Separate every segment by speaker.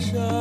Speaker 1: shine.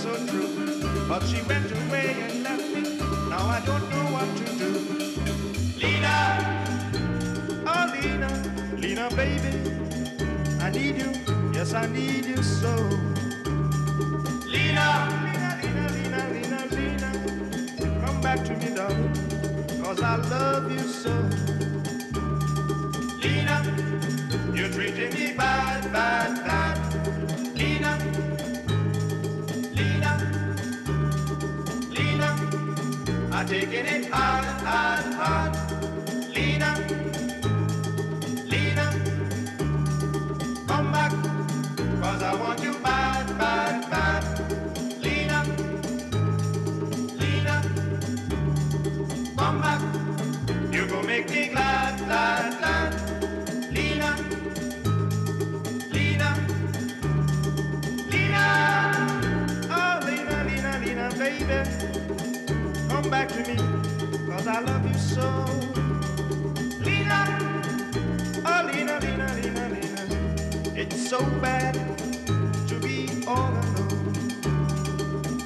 Speaker 1: So true. But she went away and left me, now I don't know what to do. Lena, oh Lena, Lena baby, I need you, yes I need you so. Lena, Lena, Lena, Lena, Lena, Lena, come back to me darling, cause I love you so. Lena, you're treating me bad, bad, taking it hard, hard, hard. To me, cause I love you so. Lena, oh Lena, Lena, Lena, Lena, it's so bad to be all alone.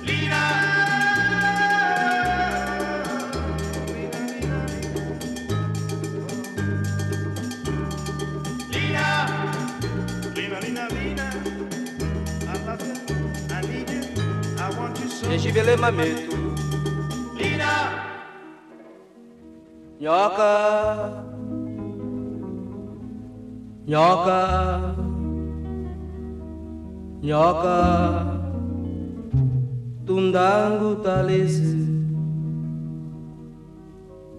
Speaker 1: Lena, Lena, Lena, Lena.
Speaker 2: Nyoka Nyoka Nyoka Tundangu talese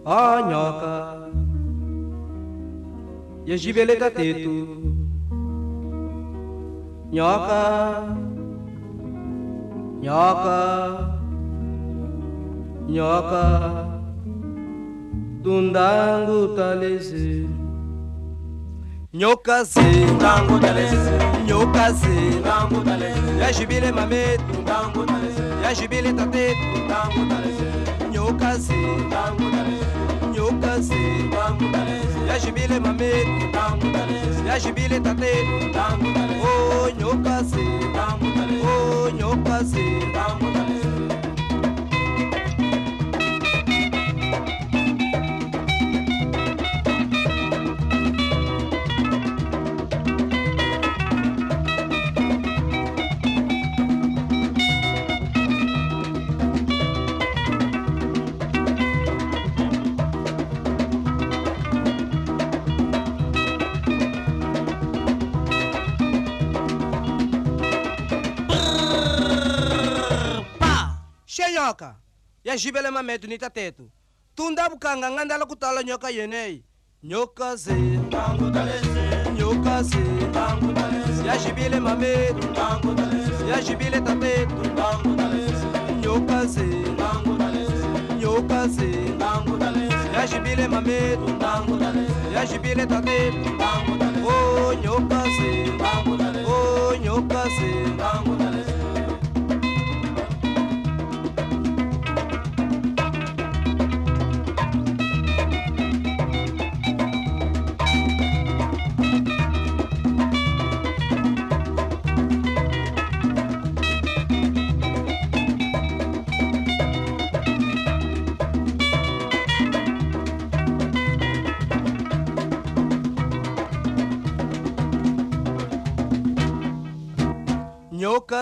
Speaker 2: Oh nyoka Yeshivele tatetu Nyoka Nyoka Nyoka Tundangu talese Nyoka se
Speaker 3: Tundangu talese.
Speaker 2: Nyoka se
Speaker 3: Tundangu talese.
Speaker 2: Yashibile mametu
Speaker 3: Tundangu talese.
Speaker 2: Yashibile tatetu
Speaker 3: Tundangu talese.
Speaker 2: Nyoka se
Speaker 3: Tundangu talese.
Speaker 2: Nyoka se
Speaker 3: Tundangu talese.
Speaker 2: Yashibile mametu
Speaker 3: Tundangu talese.
Speaker 2: Yashibile tatetu
Speaker 3: Tundangu talese.
Speaker 2: Oh nyoka se
Speaker 3: Tundangu talese.
Speaker 2: Oh nyoka se
Speaker 3: Tundangu talese.
Speaker 2: Pa she nyoka yashibele mametu ni tatetu tunda bukanga ngandala kutala nyoka yeneyi nyoka
Speaker 3: talese.
Speaker 2: nyoka mametu
Speaker 3: Tundangu talese.
Speaker 2: yashibile tatetu
Speaker 3: Tundangu talese.
Speaker 2: nyoka
Speaker 3: talese.
Speaker 2: nyoka mametu
Speaker 3: Tundangu talese.
Speaker 2: yashibile tatetu
Speaker 3: Tundangu talese.
Speaker 2: oh nyoka
Speaker 3: Tundangu talese.
Speaker 2: oh nyoka se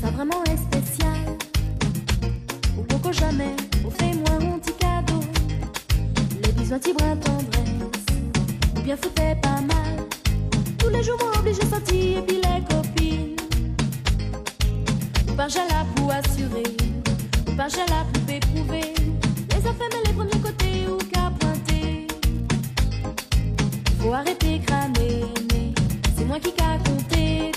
Speaker 3: ça vraiment est spécial. Ou beaucoup jamais, ou fais-moi un petit cadeau. Les bisous, un petit bras tendresse, ou bien foutez pas mal. Tous les
Speaker 4: jours, moi
Speaker 5: obligé sortir, et
Speaker 4: puis les copines. Ou par la pour assurer, ou par la
Speaker 5: pour éprouver. Les affaires, mais les premiers côtés,
Speaker 4: ou qu'à pointer.
Speaker 5: Faut arrêter crâner, c'est moi qui
Speaker 6: qu'a compté.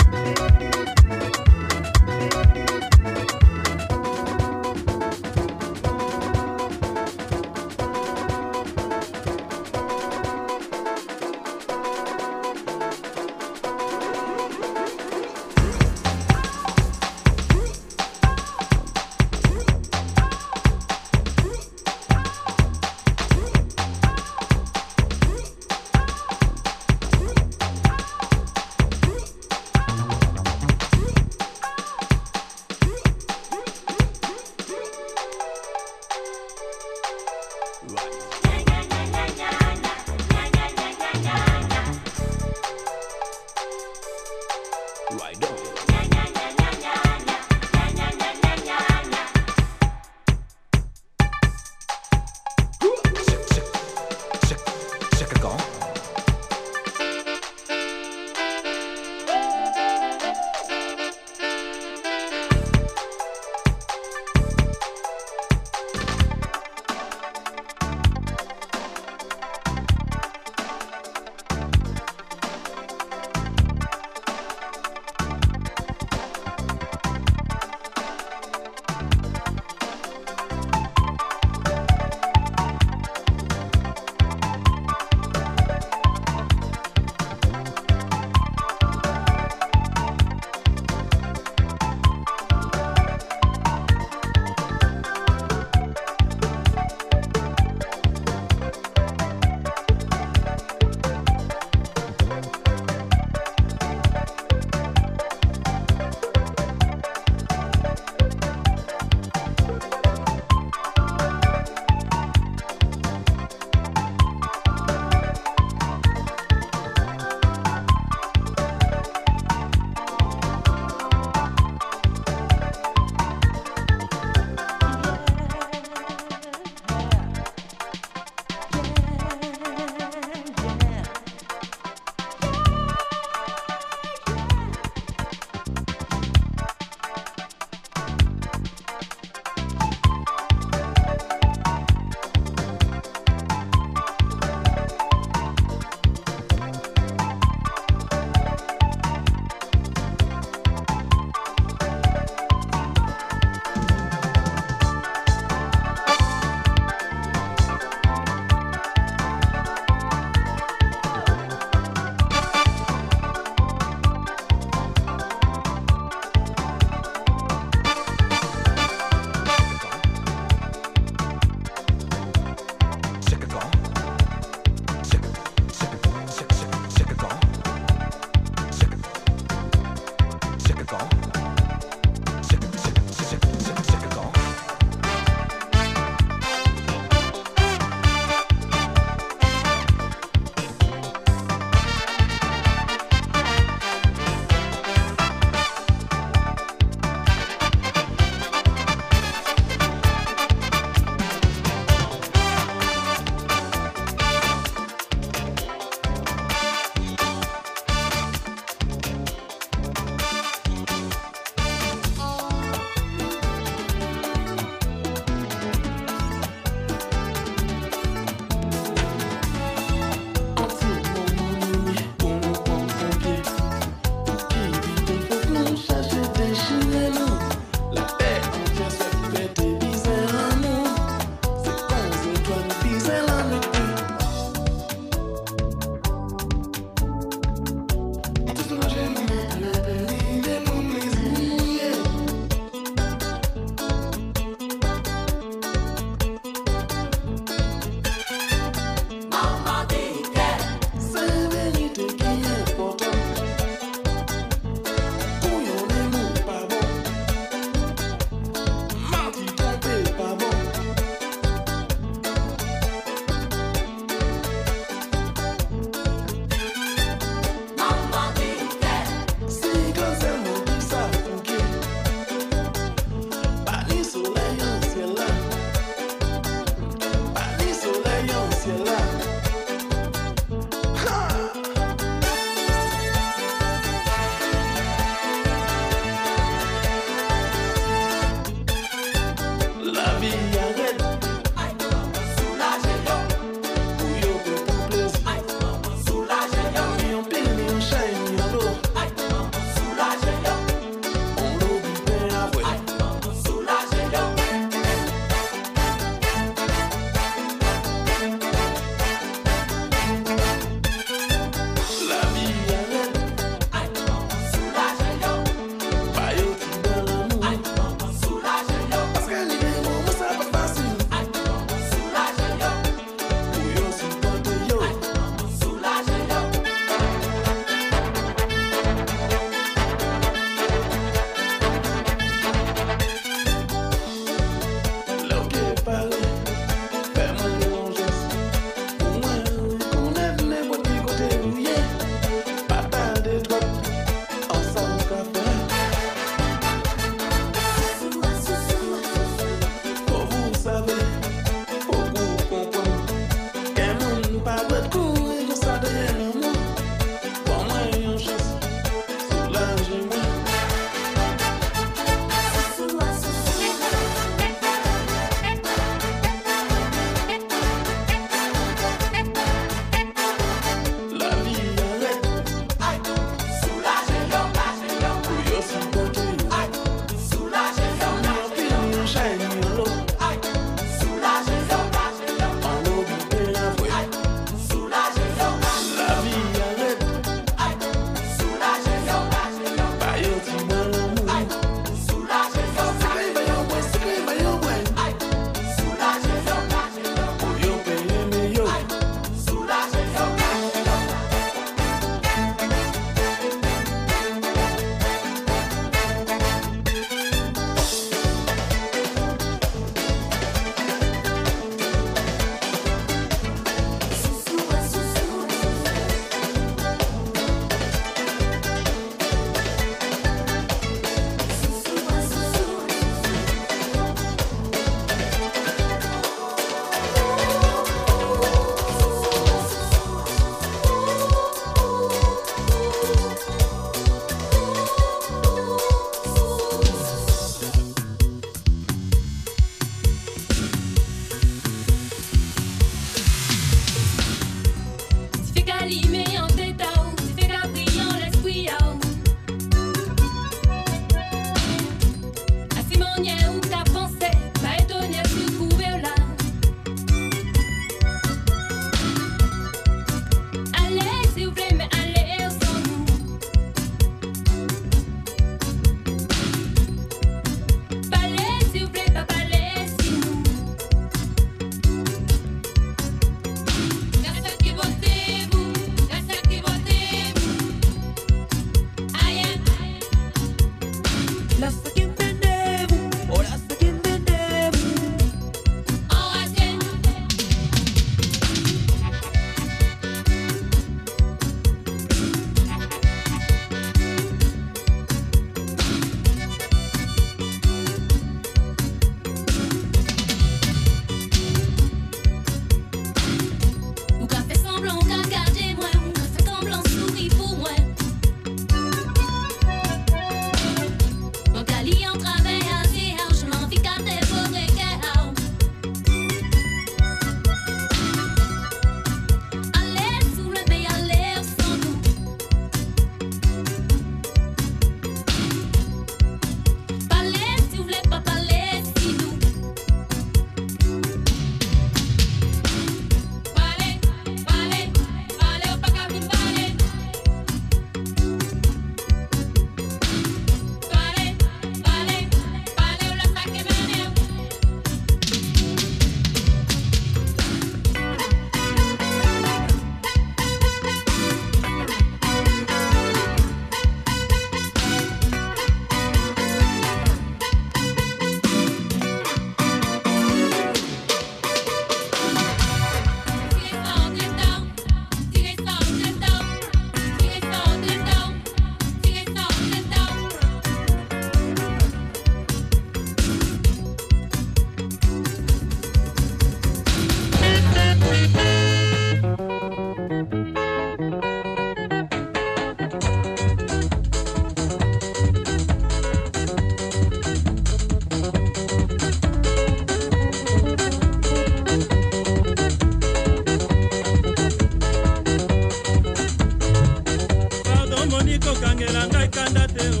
Speaker 3: Moni kokangela ngai kanda te o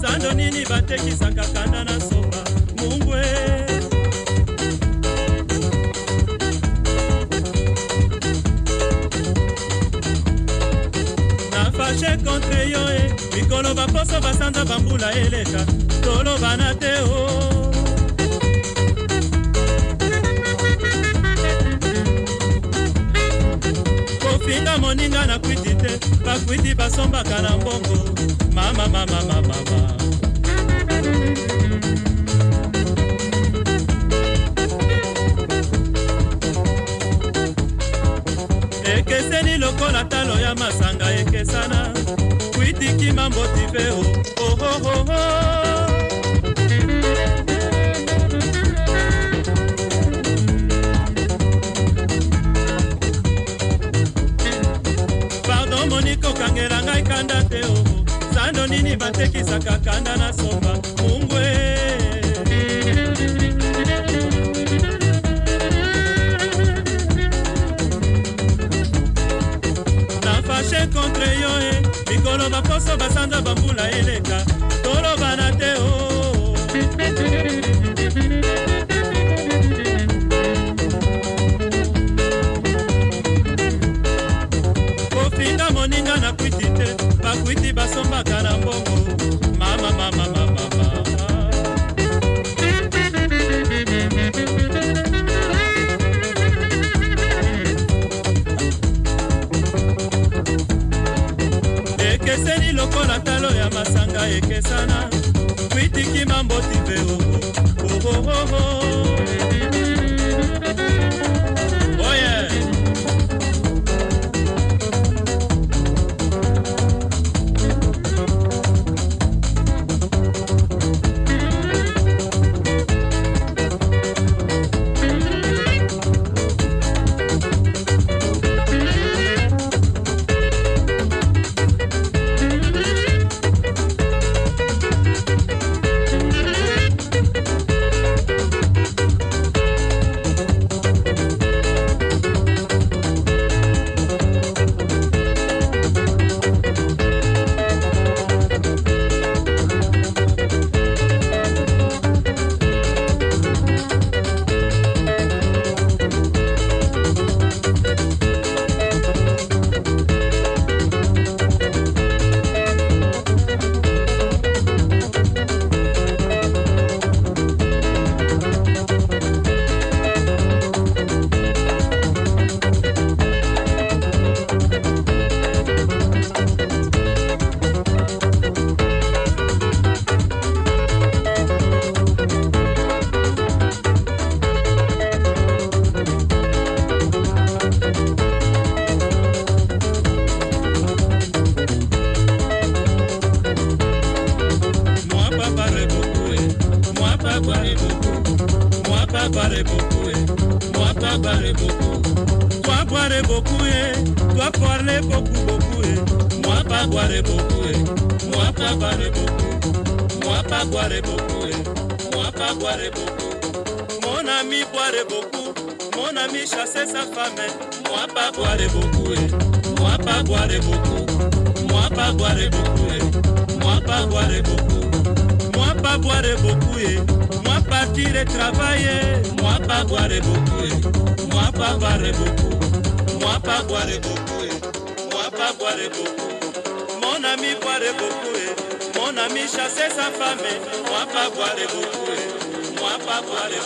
Speaker 3: sando nini batekisaka kanda na somba mungwe? Nafashe kontre yo e mikolo baposo basanza bambula eleka tolobana te o bafinga moninga na kwiti te bakwiti basombaka na mbongo. Mamamamamamama ekeseni lokola talo ya masanga ekesana. Kwiti kima motive o ohohoho oh, oh, oh. oh. Moniko okangela ngai kanda te o sando nini batekisaka kanda na somba mungwe. Nafashe kontre yo e mikolo baposo basanza bambula eleka bakwiti basombaka na mbongo mama mama mama ekeseni lokola talo ya masanga ekesana. Kwitiki mamboti ve ohohoho Mon ami boire beaucoup Mon ami chasser sa femme eh. Moi pas boire beaucoup eh. Moi pas boire beaucoup Moi pas boire beaucoup eh. Moi pas boire beaucoup Moi pas boire beaucoup eh. Moi partir et travailler Moi pas boire beaucoup eh. Moi pas boire beaucoup Moi pas boire beaucoup eh. Moi pas boire beaucoup Mon ami boire beaucoup eh. Mon ami chasser sa femme eh. Moi pas boire beaucoup
Speaker 4: Mwah,